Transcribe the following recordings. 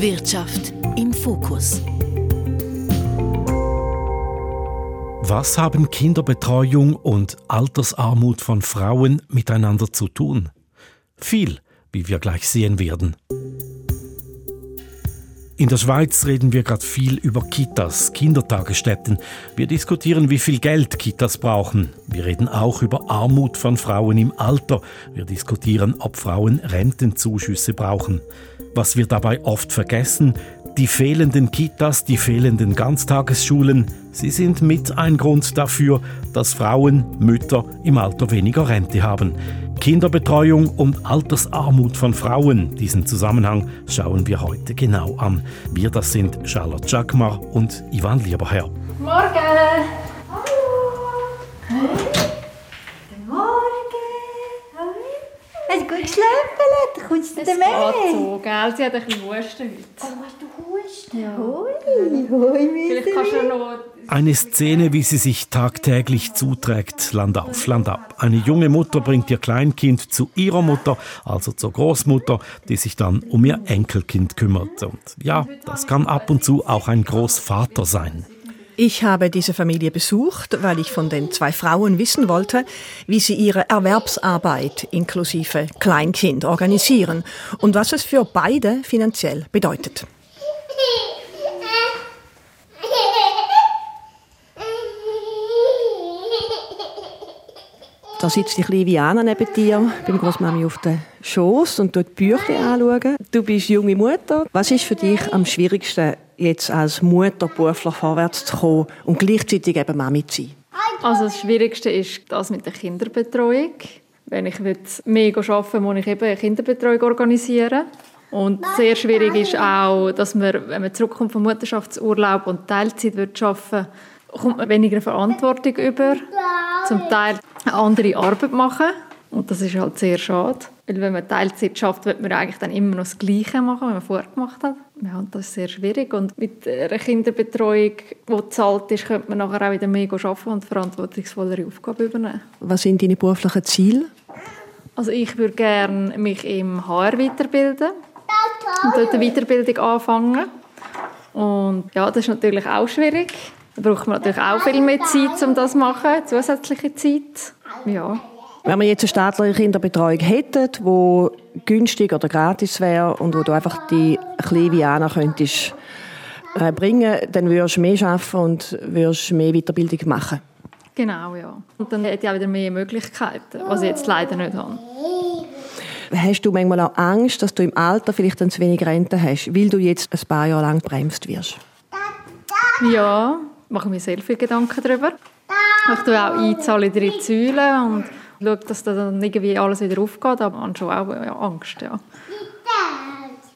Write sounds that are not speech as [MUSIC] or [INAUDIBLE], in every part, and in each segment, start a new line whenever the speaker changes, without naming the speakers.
Wirtschaft im Fokus.
Was haben Kinderbetreuung und Altersarmut von Frauen miteinander zu tun? Viel, wie wir gleich sehen werden. In der Schweiz reden wir gerade viel über Kitas, Kindertagesstätten. Wir diskutieren, wie viel Geld Kitas brauchen. Wir reden auch über Armut von Frauen im Alter. Wir diskutieren, ob Frauen Rentenzuschüsse brauchen. Was wir dabei oft vergessen, die fehlenden Kitas, die fehlenden Ganztagesschulen, sie sind mit ein Grund dafür, dass Frauen, Mütter im Alter weniger Rente haben. Kinderbetreuung und Altersarmut von Frauen. Diesen Zusammenhang schauen wir heute genau an. Wir, das sind Charlotte Jackmar und Ivan Lieberherr.
Morgen!
Kommst du
Es
dir mehr?
geht so, gell? Sie hat ein bisschen Husten heute.
Oh, hast du Husten?
Ja.
Hoi, hoi,
Vielleicht kannst du noch...
Eine Szene, wie sie sich tagtäglich zuträgt, Land auf, Land ab. Eine junge Mutter bringt ihr Kleinkind zu ihrer Mutter, also zur Großmutter, die sich dann um ihr Enkelkind kümmert. Und ja, das kann ab und zu auch ein Großvater sein.
Ich habe diese Familie besucht, weil ich von den zwei Frauen wissen wollte, wie sie ihre Erwerbsarbeit inklusive Kleinkind organisieren und was es für beide finanziell bedeutet. Da sitzt die kleine Viana neben dir, beim Großmami auf den Schoß und dort Bücher anschauen. Du bist junge Mutter. Was ist für dich am schwierigsten, jetzt als Mutter beruflich vorwärts zu kommen und gleichzeitig eben Mami zu sein?
Also das Schwierigste ist das mit der Kinderbetreuung. Wenn ich mega arbeiten muss ich eben eine Kinderbetreuung organisieren. Und sehr schwierig ist auch, dass man, wenn man zurückkommt vom Mutterschaftsurlaub und Teilzeit wird arbeiten kommt man weniger Verantwortung über. Zum Teil eine andere Arbeit machen. Und das ist halt sehr schade. Weil wenn man Teilzeit schafft, wird man eigentlich dann immer noch das Gleiche machen, was man vorher gemacht hat. Ja, das ist sehr schwierig. Und mit einer Kinderbetreuung, die bezahlt ist, könnte man nachher auch wieder mehr arbeiten und verantwortungsvollere Aufgaben übernehmen.
Was sind deine beruflichen Ziele?
Also ich würde gerne mich im HR weiterbilden und dort eine Weiterbildung anfangen. Und ja, das ist natürlich auch schwierig. Da braucht man natürlich auch viel mehr Zeit, um das zu machen, zusätzliche Zeit. Ja.
Wenn wir jetzt eine staatliche Kinderbetreuung hätten, die günstig oder gratis wäre und wo du einfach die kleine Viana könntest äh, bringen, dann würdest du mehr arbeiten und würdest mehr Weiterbildung machen.
Genau, ja. Und dann hätte ich auch wieder mehr Möglichkeiten, was ich jetzt leider nicht habe.
Hast du manchmal auch Angst, dass du im Alter vielleicht dann zu wenig Rente hast, weil du jetzt ein paar Jahre lang bremst wirst?
Ja, mache mir sehr viele Gedanken darüber. Ich tue auch einzahlen in die Säulen und schaue, dass dann irgendwie alles wieder aufgeht, aber man hat schon auch ja, Angst, ja.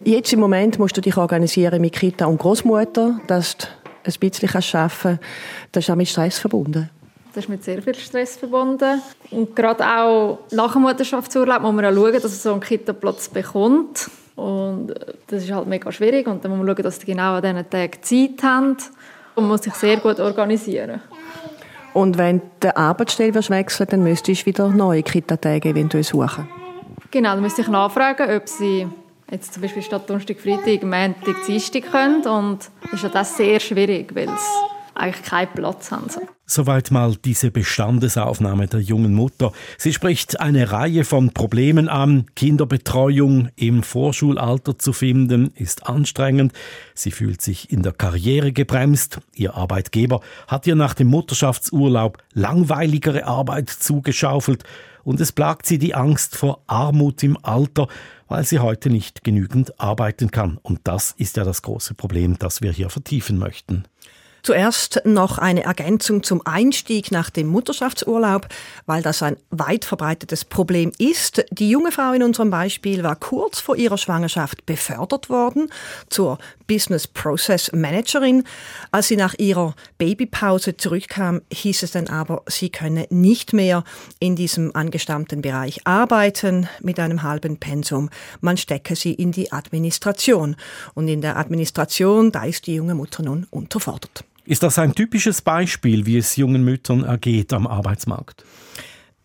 Jetzt im Moment musst du dich organisieren mit Kita und Großmutter, dass du ein bisschen arbeiten kannst. Das ist auch mit Stress verbunden.
Das ist mit sehr viel Stress verbunden. Und gerade auch nach dem Mutterschaftsurlaub muss man auch schauen, dass man so einen Kita-Platz bekommt. Und das ist halt mega schwierig. Und dann muss man schauen, dass die genau an diesen Tagen Zeit haben. Und man muss sich sehr gut organisieren.
Und wenn die Arbeitsstelle wechseln dann müsstest du wieder neue Kita-Tage eventuell suchen.
Genau, dann müsste ich nachfragen, ob sie jetzt zum Beispiel statt Donnerstag, Freitag, Montag, Dienstag können. Und das ist ja das sehr schwierig, weil sie eigentlich keinen Platz haben.
Soweit mal diese Bestandesaufnahme der jungen Mutter. Sie spricht eine Reihe von Problemen an. Kinderbetreuung im Vorschulalter zu finden, ist anstrengend. Sie fühlt sich in der Karriere gebremst. Ihr Arbeitgeber hat ihr nach dem Mutterschaftsurlaub langweiligere Arbeit zugeschaufelt. Und es plagt sie die Angst vor Armut im Alter, weil sie heute nicht genügend arbeiten kann. Und das ist ja das große Problem, das wir hier vertiefen möchten.
Zuerst noch eine Ergänzung zum Einstieg nach dem Mutterschaftsurlaub, weil das ein weit verbreitetes Problem ist. Die junge Frau in unserem Beispiel war kurz vor ihrer Schwangerschaft befördert worden zur Business Process Managerin. Als sie nach ihrer Babypause zurückkam, hieß es dann aber, sie könne nicht mehr in diesem angestammten Bereich arbeiten mit einem halben Pensum. Man stecke sie in die Administration. Und in der Administration, da ist die junge Mutter nun unterfordert.
Ist das ein typisches Beispiel, wie es jungen Müttern ergeht am Arbeitsmarkt?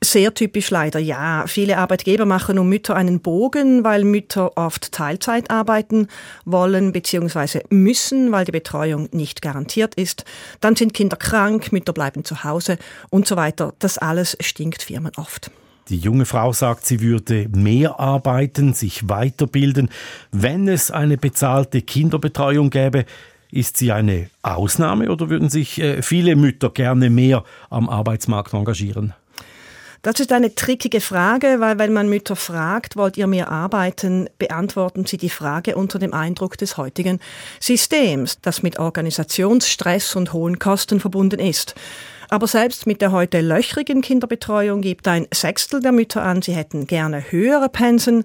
Sehr typisch leider, ja. Viele Arbeitgeber machen um Mütter einen Bogen, weil Mütter oft Teilzeit arbeiten wollen bzw. müssen, weil die Betreuung nicht garantiert ist. Dann sind Kinder krank, Mütter bleiben zu Hause und so weiter. Das alles stinkt Firmen oft.
Die junge Frau sagt, sie würde mehr arbeiten, sich weiterbilden. Wenn es eine bezahlte Kinderbetreuung gäbe, ist sie eine Ausnahme oder würden sich äh, viele Mütter gerne mehr am Arbeitsmarkt engagieren?
Das ist eine trickige Frage, weil wenn man Mütter fragt, wollt ihr mehr arbeiten, beantworten sie die Frage unter dem Eindruck des heutigen Systems, das mit Organisationsstress und hohen Kosten verbunden ist. Aber selbst mit der heute löchrigen Kinderbetreuung gibt ein Sechstel der Mütter an, sie hätten gerne höhere Pensen.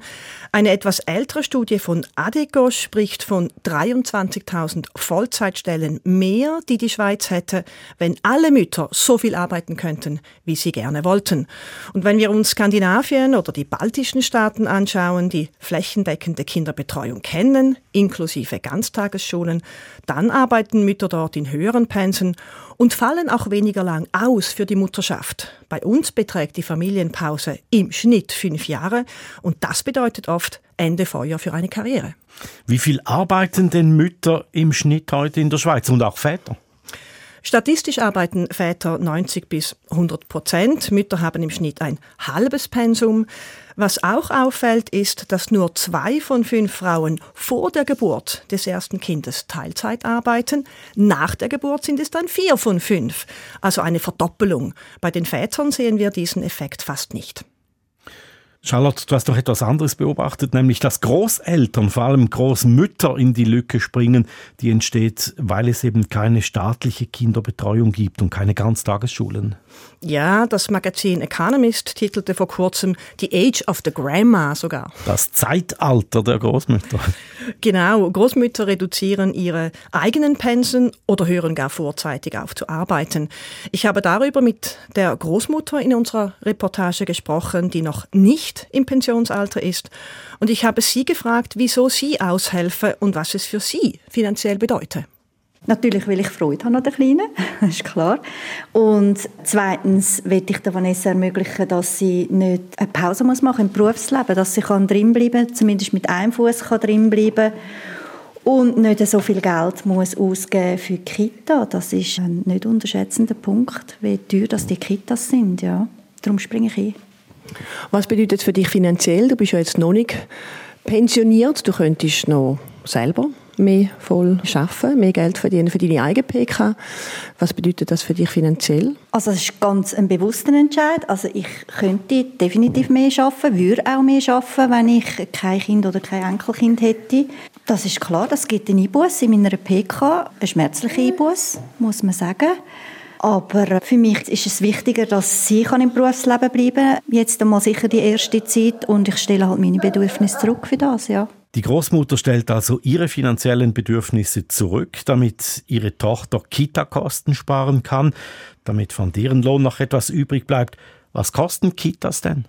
Eine etwas ältere Studie von ADECO spricht von 23.000 Vollzeitstellen mehr, die die Schweiz hätte, wenn alle Mütter so viel arbeiten könnten, wie sie gerne wollten. Und wenn wir uns Skandinavien oder die baltischen Staaten anschauen, die flächendeckende Kinderbetreuung kennen, inklusive Ganztagesschulen, dann arbeiten Mütter dort in höheren Pensen und fallen auch weniger lang aus für die Mutterschaft. Bei uns beträgt die Familienpause im Schnitt fünf Jahre und das bedeutet oft Ende Feuer für eine Karriere.
Wie viel arbeiten denn Mütter im Schnitt heute in der Schweiz und auch Väter?
Statistisch arbeiten Väter 90 bis 100 Prozent. Mütter haben im Schnitt ein halbes Pensum. Was auch auffällt, ist, dass nur zwei von fünf Frauen vor der Geburt des ersten Kindes Teilzeit arbeiten. Nach der Geburt sind es dann vier von fünf. Also eine Verdoppelung. Bei den Vätern sehen wir diesen Effekt fast nicht.
Charlotte, du hast doch etwas anderes beobachtet, nämlich dass Großeltern, vor allem Großmütter, in die Lücke springen, die entsteht, weil es eben keine staatliche Kinderbetreuung gibt und keine Ganztagesschulen.
Ja, das Magazin Economist titelte vor kurzem The Age of the Grandma sogar.
Das Zeitalter der Großmütter.
Genau, Großmütter reduzieren ihre eigenen Pensen oder hören gar vorzeitig auf zu arbeiten. Ich habe darüber mit der Großmutter in unserer Reportage gesprochen, die noch nicht im Pensionsalter ist. Und ich habe sie gefragt, wieso sie aushelfe und was es für sie finanziell bedeutet.
Natürlich will ich Freude haben an der Kleinen, das [LAUGHS] ist klar. Und zweitens will ich der Vanessa ermöglichen, dass sie nicht eine Pause machen muss im Berufsleben, dass sie kann drinbleiben kann, zumindest mit einem Fuß drinbleiben und nicht so viel Geld muss ausgeben für die Kita. Das ist ein nicht unterschätzender Punkt, wie teuer das die Kitas sind. Ja. Darum springe ich ein.
Was bedeutet es für dich finanziell? Du bist ja jetzt noch nicht pensioniert. Du könntest noch selber mehr voll arbeiten, mehr Geld verdienen für deine eigene PK. Was bedeutet das für dich finanziell?
Also das ist ganz ein bewusster Entscheid. Also ich könnte definitiv mehr arbeiten, würde auch mehr arbeiten, wenn ich kein Kind oder kein Enkelkind hätte. Das ist klar, das gibt einen Einbuß in meiner PK, ein schmerzlicher Einbuß, muss man sagen. Aber für mich ist es wichtiger, dass sie im Berufsleben bleiben kann. Jetzt einmal sicher die erste Zeit und ich stelle halt meine Bedürfnisse zurück für das, ja.
Die Großmutter stellt also ihre finanziellen Bedürfnisse zurück, damit ihre Tochter Kita-Kosten sparen kann, damit von deren Lohn noch etwas übrig bleibt. Was kosten Kitas denn?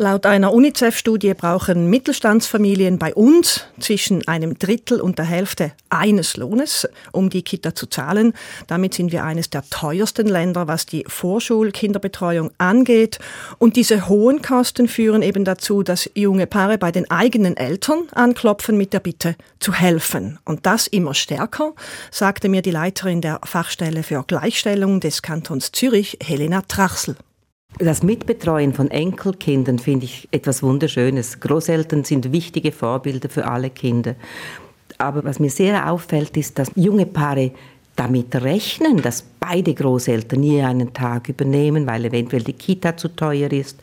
Laut einer UNICEF-Studie brauchen Mittelstandsfamilien bei uns zwischen einem Drittel und der Hälfte eines Lohnes, um die Kita zu zahlen. Damit sind wir eines der teuersten Länder, was die Vorschulkinderbetreuung angeht. Und diese hohen Kosten führen eben dazu, dass junge Paare bei den eigenen Eltern anklopfen mit der Bitte zu helfen. Und das immer stärker, sagte mir die Leiterin der Fachstelle für Gleichstellung des Kantons Zürich, Helena Trachsel.
Das Mitbetreuen von Enkelkindern finde ich etwas Wunderschönes. Großeltern sind wichtige Vorbilder für alle Kinder. Aber was mir sehr auffällt, ist, dass junge Paare damit rechnen, dass beide Großeltern nie einen Tag übernehmen, weil eventuell die Kita zu teuer ist.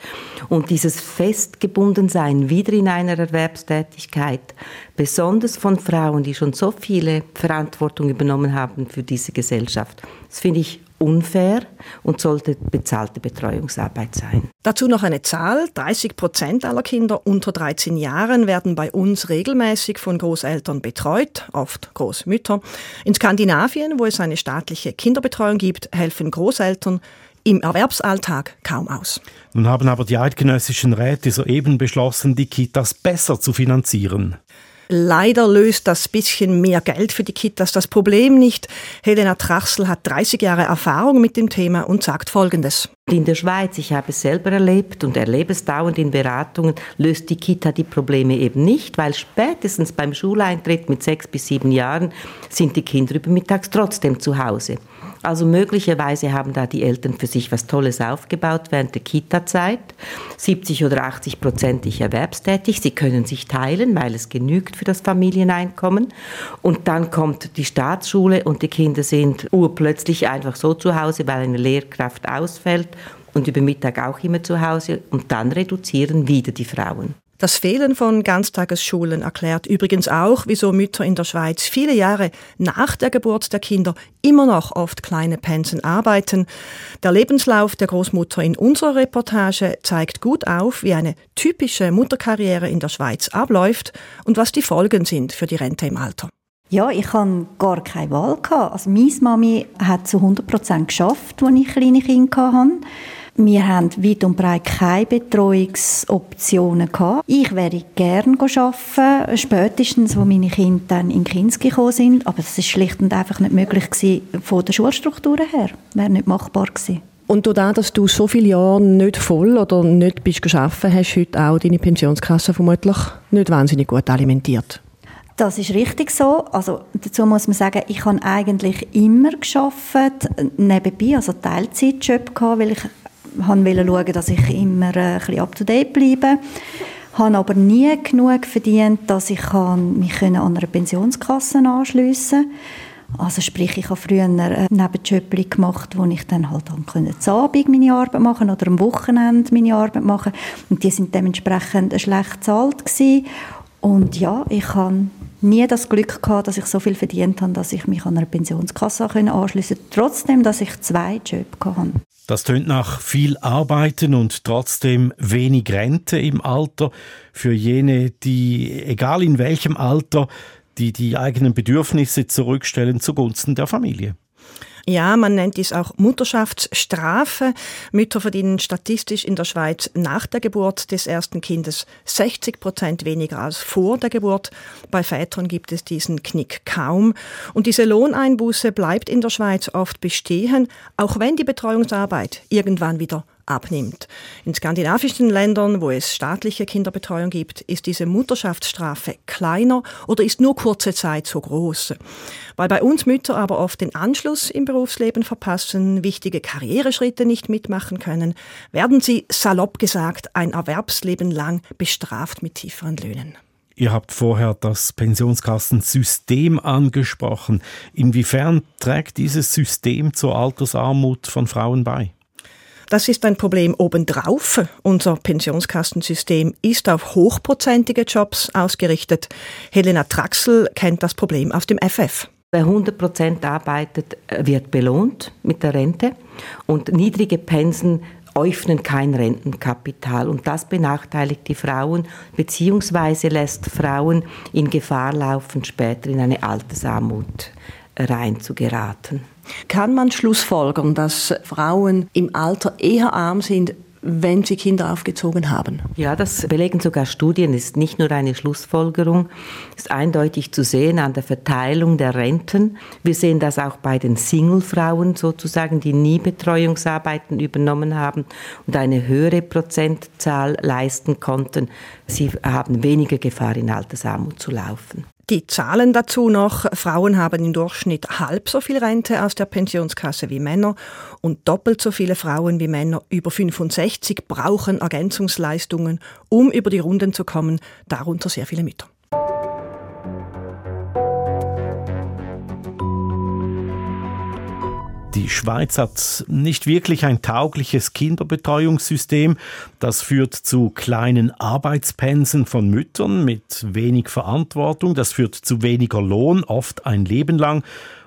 Und dieses Festgebundensein wieder in einer Erwerbstätigkeit, besonders von Frauen, die schon so viele Verantwortung übernommen haben für diese Gesellschaft, das finde ich unfair und sollte bezahlte Betreuungsarbeit sein.
Dazu noch eine Zahl. 30 Prozent aller Kinder unter 13 Jahren werden bei uns regelmäßig von Großeltern betreut, oft Großmütter. In Skandinavien, wo es eine staatliche Kinderbetreuung gibt, helfen Großeltern im Erwerbsalltag kaum aus.
Nun haben aber die eidgenössischen Räte soeben beschlossen, die Kitas besser zu finanzieren.
Leider löst das bisschen mehr Geld für die Kitas das Problem nicht. Helena Trachsel hat 30 Jahre Erfahrung mit dem Thema und sagt Folgendes.
In der Schweiz, ich habe es selber erlebt und erlebe es dauernd in Beratungen, löst die Kita die Probleme eben nicht, weil spätestens beim Schuleintritt mit sechs bis sieben Jahren sind die Kinder übermittags trotzdem zu Hause. Also möglicherweise haben da die Eltern für sich was Tolles aufgebaut während der Kita-Zeit. 70 oder 80 prozentig erwerbstätig. Sie können sich teilen, weil es genügt für das Familieneinkommen. Und dann kommt die Staatsschule und die Kinder sind urplötzlich einfach so zu Hause, weil eine Lehrkraft ausfällt und über Mittag auch immer zu Hause. Und dann reduzieren wieder die Frauen.
Das Fehlen von Ganztagesschulen erklärt übrigens auch, wieso Mütter in der Schweiz viele Jahre nach der Geburt der Kinder immer noch oft kleine Pensen arbeiten. Der Lebenslauf der Großmutter in unserer Reportage zeigt gut auf, wie eine typische Mutterkarriere in der Schweiz abläuft und was die Folgen sind für die Rente im Alter.
Ja, ich hatte gar keine Wahl. Also meine Mami hat zu 100 Prozent geschafft, als ich kleine Kinder hatte. Wir haben weit und breit keine Betreuungsoptionen gehabt. Ich wäre gerne arbeiten, spätestens, als meine Kinder dann in Kinski gekommen sind. Aber das ist schlicht und einfach nicht möglich gewesen, von der Schulstruktur her. Wäre nicht machbar gewesen.
Und dadurch, dass du so viele Jahre nicht voll oder nicht bist geschafft, hast du heute auch deine Pensionskasse vermutlich nicht wahnsinnig gut alimentiert.
Das ist richtig so. Also dazu muss man sagen, ich habe eigentlich immer geschafft, nebenbei, also Teilzeitjob gehabt, weil ich wollte schauen, dass ich immer äh, ein bisschen up-to-date bleibe. Ich habe aber nie genug verdient, dass ich mich an einer Pensionskasse anschliessen konnte. Also sprich, ich habe früher ein Nebenjob gemacht, wo ich dann halt am Abend meine Arbeit machen oder am Wochenende meine Arbeit machen. Und die sind dementsprechend schlecht bezahlt gewesen. Und ja, ich habe nie das Glück gehabt, dass ich so viel verdient habe, dass ich mich an einer Pensionskasse anschliessen konnte, trotzdem, dass ich zwei Jobs hatte.
Das tönt nach viel Arbeiten und trotzdem wenig Rente im Alter für jene, die, egal in welchem Alter, die die eigenen Bedürfnisse zurückstellen zugunsten der Familie.
Ja, man nennt dies auch Mutterschaftsstrafe. Mütter verdienen statistisch in der Schweiz nach der Geburt des ersten Kindes 60 Prozent weniger als vor der Geburt. Bei Vätern gibt es diesen Knick kaum. Und diese Lohneinbuße bleibt in der Schweiz oft bestehen, auch wenn die Betreuungsarbeit irgendwann wieder abnimmt. In skandinavischen Ländern, wo es staatliche Kinderbetreuung gibt, ist diese Mutterschaftsstrafe kleiner oder ist nur kurze Zeit so groß. Weil bei uns Mütter aber oft den Anschluss im Berufsleben verpassen, wichtige Karriereschritte nicht mitmachen können, werden sie salopp gesagt ein Erwerbsleben lang bestraft mit tieferen Löhnen.
Ihr habt vorher das Pensionskassensystem angesprochen. Inwiefern trägt dieses System zur Altersarmut von Frauen bei?
Das ist ein Problem obendrauf. Unser Pensionskassensystem ist auf hochprozentige Jobs ausgerichtet. Helena Traxel kennt das Problem aus dem FF.
Wer 100 Prozent arbeitet, wird belohnt mit der Rente und niedrige Pensen öffnen kein Rentenkapital und das benachteiligt die Frauen beziehungsweise lässt Frauen in Gefahr laufen, später in eine Altersarmut reinzugeraten.
Kann man schlussfolgern, dass Frauen im Alter eher arm sind, wenn sie Kinder aufgezogen haben.
Ja, das belegen sogar Studien, ist nicht nur eine Schlussfolgerung, ist eindeutig zu sehen an der Verteilung der Renten. Wir sehen das auch bei den Single-Frauen sozusagen, die nie Betreuungsarbeiten übernommen haben und eine höhere Prozentzahl leisten konnten. Sie haben weniger Gefahr, in Altersarmut zu laufen.
Die Zahlen dazu noch. Frauen haben im Durchschnitt halb so viel Rente aus der Pensionskasse wie Männer und doppelt so viele Frauen wie Männer über 65 brauchen Ergänzungsleistungen, um über die Runden zu kommen, darunter sehr viele Mütter.
Die Schweiz hat nicht wirklich ein taugliches Kinderbetreuungssystem. Das führt zu kleinen Arbeitspensen von Müttern mit wenig Verantwortung. Das führt zu weniger Lohn, oft ein Leben lang.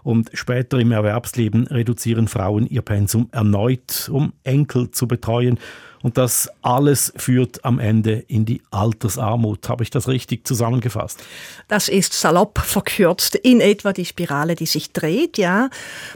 Und später im Erwerbsleben reduzieren Frauen ihr Pensum erneut, um Enkel zu betreuen Und das alles führt am Ende in die Altersarmut. Habe ich das richtig zusammengefasst?
Das ist salopp verkürzt in etwa die Spirale, die sich dreht, ja.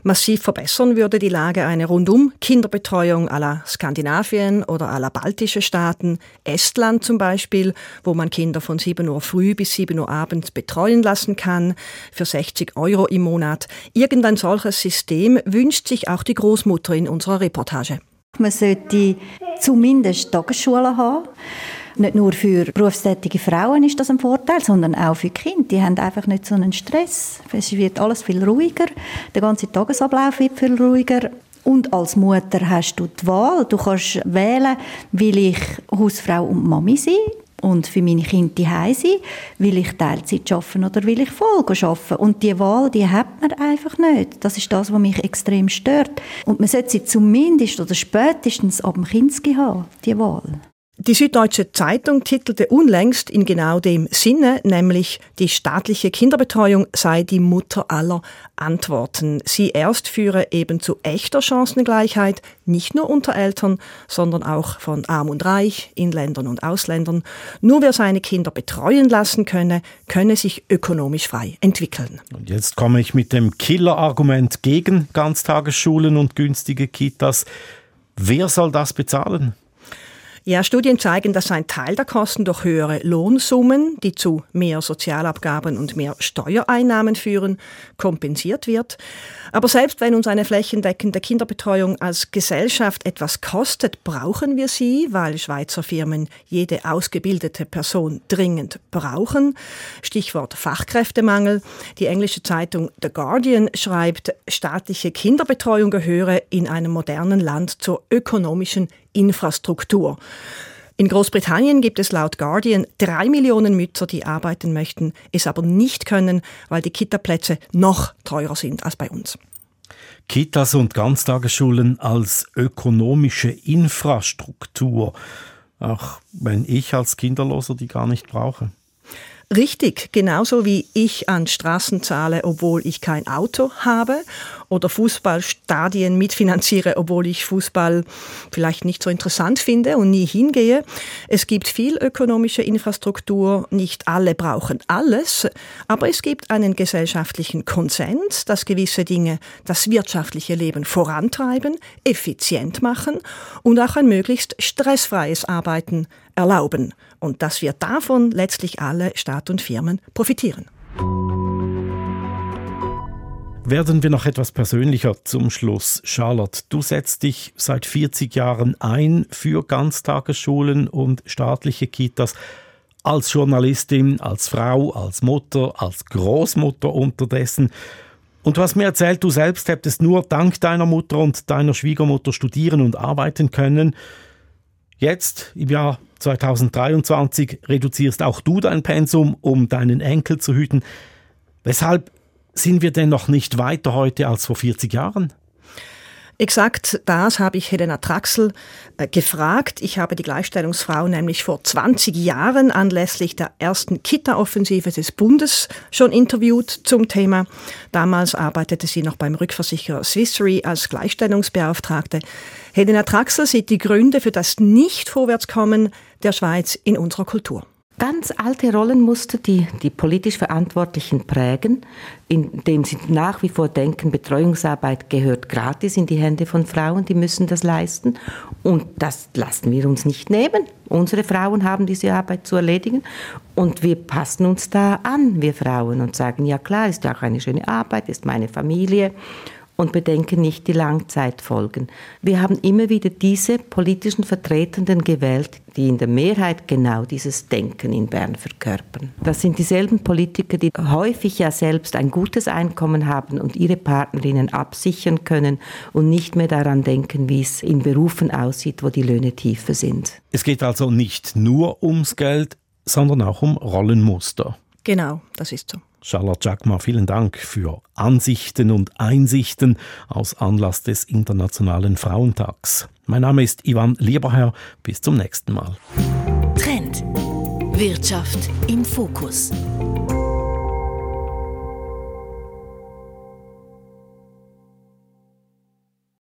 Massiv verbessern würde die Lage eine rundum Kinderbetreuung la Skandinavien oder la baltische Staaten, Estland zum Beispiel, wo man Kinder von 7 Uhr früh bis 7 Uhr abends betreuen lassen kann, für 60 Euro im Monat. Irgendein solches System wünscht sich auch die Großmutter in unserer Reportage.
Man sollte zumindest Tagesschulen haben. Nicht nur für berufstätige Frauen ist das ein Vorteil, sondern auch für Kinder. Die haben einfach nicht so einen Stress. Es wird alles viel ruhiger. Der ganze Tagesablauf wird viel ruhiger. Und als Mutter hast du die Wahl. Du kannst wählen, will ich Hausfrau und Mami sein und für meine Kinder die sein, will ich Teilzeit arbeiten oder will ich voll arbeiten. Und die Wahl, die hat man einfach nicht. Das ist das, was mich extrem stört. Und man sollte sie zumindest oder spätestens ab dem Kinski haben, die Wahl.
Die Süddeutsche Zeitung titelte unlängst in genau dem Sinne, nämlich die staatliche Kinderbetreuung sei die Mutter aller Antworten. Sie erst führe eben zu echter Chancengleichheit, nicht nur unter Eltern, sondern auch von Arm und Reich, Inländern und Ausländern. Nur wer seine Kinder betreuen lassen könne, könne sich ökonomisch frei entwickeln.
Und jetzt komme ich mit dem Killer-Argument gegen Ganztagesschulen und günstige Kitas. Wer soll das bezahlen?
Ja, Studien zeigen, dass ein Teil der Kosten durch höhere Lohnsummen, die zu mehr Sozialabgaben und mehr Steuereinnahmen führen, kompensiert wird. Aber selbst wenn uns eine flächendeckende Kinderbetreuung als Gesellschaft etwas kostet, brauchen wir sie, weil Schweizer Firmen jede ausgebildete Person dringend brauchen. Stichwort Fachkräftemangel. Die englische Zeitung The Guardian schreibt, staatliche Kinderbetreuung gehöre in einem modernen Land zur ökonomischen Infrastruktur. In Großbritannien gibt es laut Guardian drei Millionen Mütter, die arbeiten möchten, es aber nicht können, weil die Kitaplätze noch teurer sind als bei uns.
Kitas und Ganztagesschulen als ökonomische Infrastruktur, auch wenn ich als Kinderloser die gar nicht brauche.
Richtig, genauso wie ich an Straßen zahle, obwohl ich kein Auto habe oder Fußballstadien mitfinanziere, obwohl ich Fußball vielleicht nicht so interessant finde und nie hingehe. Es gibt viel ökonomische Infrastruktur, nicht alle brauchen alles, aber es gibt einen gesellschaftlichen Konsens, dass gewisse Dinge das wirtschaftliche Leben vorantreiben, effizient machen und auch ein möglichst stressfreies Arbeiten erlauben und dass wir davon letztlich alle Staat und Firmen profitieren.
Werden wir noch etwas persönlicher zum Schluss. Charlotte, du setzt dich seit 40 Jahren ein für Ganztagesschulen und staatliche Kitas. Als Journalistin, als Frau, als Mutter, als Großmutter unterdessen. Und du hast mir erzählt, du selbst hättest nur dank deiner Mutter und deiner Schwiegermutter studieren und arbeiten können. Jetzt, im Jahr 2023, reduzierst auch du dein Pensum, um deinen Enkel zu hüten. Weshalb sind wir denn noch nicht weiter heute als vor 40 Jahren?
Exakt das habe ich Helena Traxel äh, gefragt. Ich habe die Gleichstellungsfrau nämlich vor 20 Jahren anlässlich der ersten Kita-Offensive des Bundes schon interviewt zum Thema. Damals arbeitete sie noch beim Rückversicherer Swissery als Gleichstellungsbeauftragte. Helena Traxel sieht die Gründe für das Nicht-Vorwärtskommen der Schweiz in unserer Kultur
ganz alte Rollenmuster, die die politisch Verantwortlichen prägen, indem sie nach wie vor denken, Betreuungsarbeit gehört gratis in die Hände von Frauen, die müssen das leisten. Und das lassen wir uns nicht nehmen. Unsere Frauen haben diese Arbeit zu erledigen und wir passen uns da an, wir Frauen, und sagen, ja klar, ist auch eine schöne Arbeit, ist meine Familie und bedenken nicht die Langzeitfolgen. Wir haben immer wieder diese politischen Vertretenden gewählt, die in der Mehrheit genau dieses Denken in Bern verkörpern. Das sind dieselben Politiker, die häufig ja selbst ein gutes Einkommen haben und ihre Partnerinnen absichern können und nicht mehr daran denken, wie es in Berufen aussieht, wo die Löhne tiefer sind.
Es geht also nicht nur ums Geld, sondern auch um Rollenmuster.
Genau, das ist so.
Charlotte Jackma, vielen Dank für Ansichten und Einsichten aus Anlass des Internationalen Frauentags. Mein Name ist Ivan Lieberherr. Bis zum nächsten Mal.
Trend. Wirtschaft im Fokus.